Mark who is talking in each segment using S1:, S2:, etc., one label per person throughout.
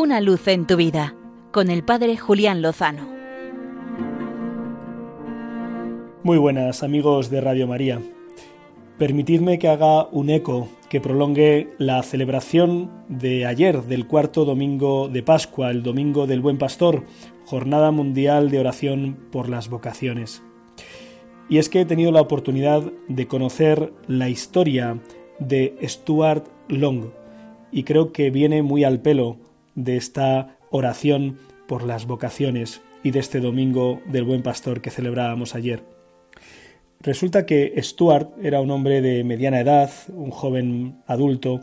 S1: Una luz en tu vida con el Padre Julián Lozano.
S2: Muy buenas amigos de Radio María. Permitidme que haga un eco que prolongue la celebración de ayer, del cuarto domingo de Pascua, el domingo del Buen Pastor, Jornada Mundial de Oración por las Vocaciones. Y es que he tenido la oportunidad de conocer la historia de Stuart Long y creo que viene muy al pelo de esta oración por las vocaciones y de este domingo del Buen Pastor que celebrábamos ayer. Resulta que Stuart era un hombre de mediana edad, un joven adulto,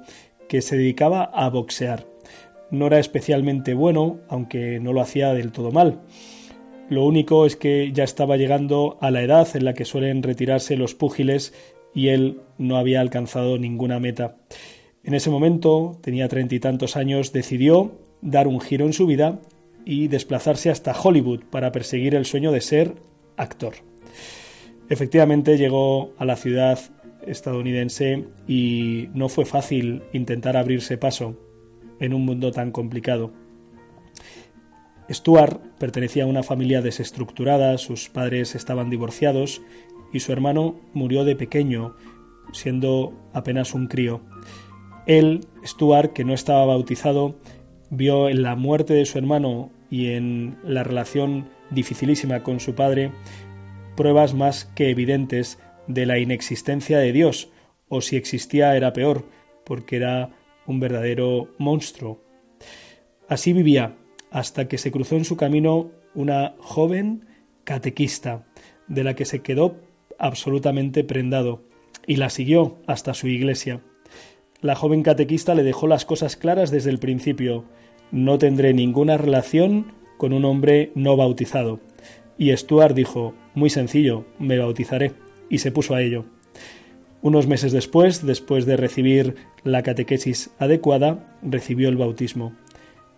S2: que se dedicaba a boxear. No era especialmente bueno, aunque no lo hacía del todo mal. Lo único es que ya estaba llegando a la edad en la que suelen retirarse los púgiles y él no había alcanzado ninguna meta. En ese momento, tenía treinta y tantos años, decidió dar un giro en su vida y desplazarse hasta Hollywood para perseguir el sueño de ser actor. Efectivamente llegó a la ciudad estadounidense y no fue fácil intentar abrirse paso en un mundo tan complicado. Stuart pertenecía a una familia desestructurada, sus padres estaban divorciados y su hermano murió de pequeño, siendo apenas un crío. Él, Stuart, que no estaba bautizado, vio en la muerte de su hermano y en la relación dificilísima con su padre pruebas más que evidentes de la inexistencia de Dios, o si existía era peor, porque era un verdadero monstruo. Así vivía, hasta que se cruzó en su camino una joven catequista, de la que se quedó absolutamente prendado, y la siguió hasta su iglesia. La joven catequista le dejó las cosas claras desde el principio. No tendré ninguna relación con un hombre no bautizado. Y Stuart dijo, muy sencillo, me bautizaré, y se puso a ello. Unos meses después, después de recibir la catequesis adecuada, recibió el bautismo.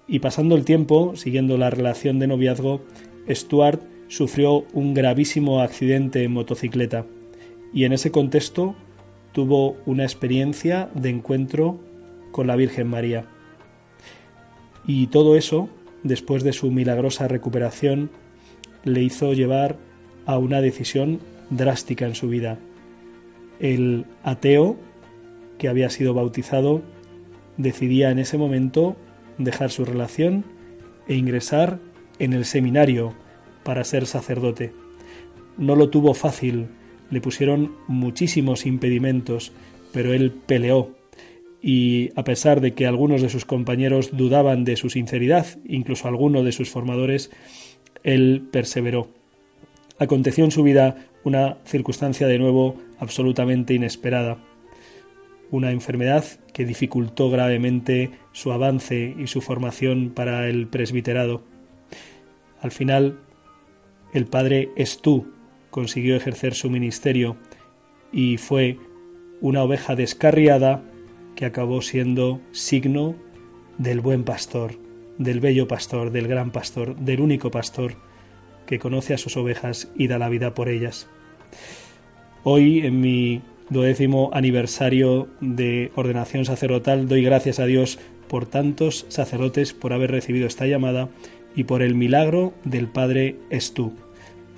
S2: Y pasando el tiempo, siguiendo la relación de noviazgo, Stuart sufrió un gravísimo accidente en motocicleta. Y en ese contexto tuvo una experiencia de encuentro con la Virgen María. Y todo eso, después de su milagrosa recuperación, le hizo llevar a una decisión drástica en su vida. El ateo, que había sido bautizado, decidía en ese momento dejar su relación e ingresar en el seminario para ser sacerdote. No lo tuvo fácil, le pusieron muchísimos impedimentos, pero él peleó y a pesar de que algunos de sus compañeros dudaban de su sinceridad, incluso alguno de sus formadores, él perseveró. Aconteció en su vida una circunstancia de nuevo absolutamente inesperada, una enfermedad que dificultó gravemente su avance y su formación para el presbiterado. Al final, el padre Estú consiguió ejercer su ministerio y fue una oveja descarriada que acabó siendo signo del buen pastor, del bello pastor, del gran pastor, del único pastor que conoce a sus ovejas y da la vida por ellas. Hoy, en mi duodécimo aniversario de ordenación sacerdotal, doy gracias a Dios por tantos sacerdotes por haber recibido esta llamada y por el milagro del Padre Estú.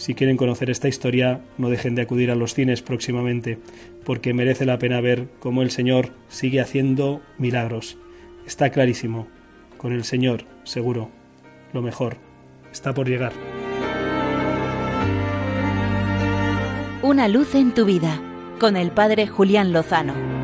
S2: Si quieren conocer esta historia, no dejen de acudir a los cines próximamente, porque merece la pena ver cómo el Señor sigue haciendo milagros. Está clarísimo, con el Señor, seguro. Lo mejor está por llegar.
S1: Una luz en tu vida, con el Padre Julián Lozano.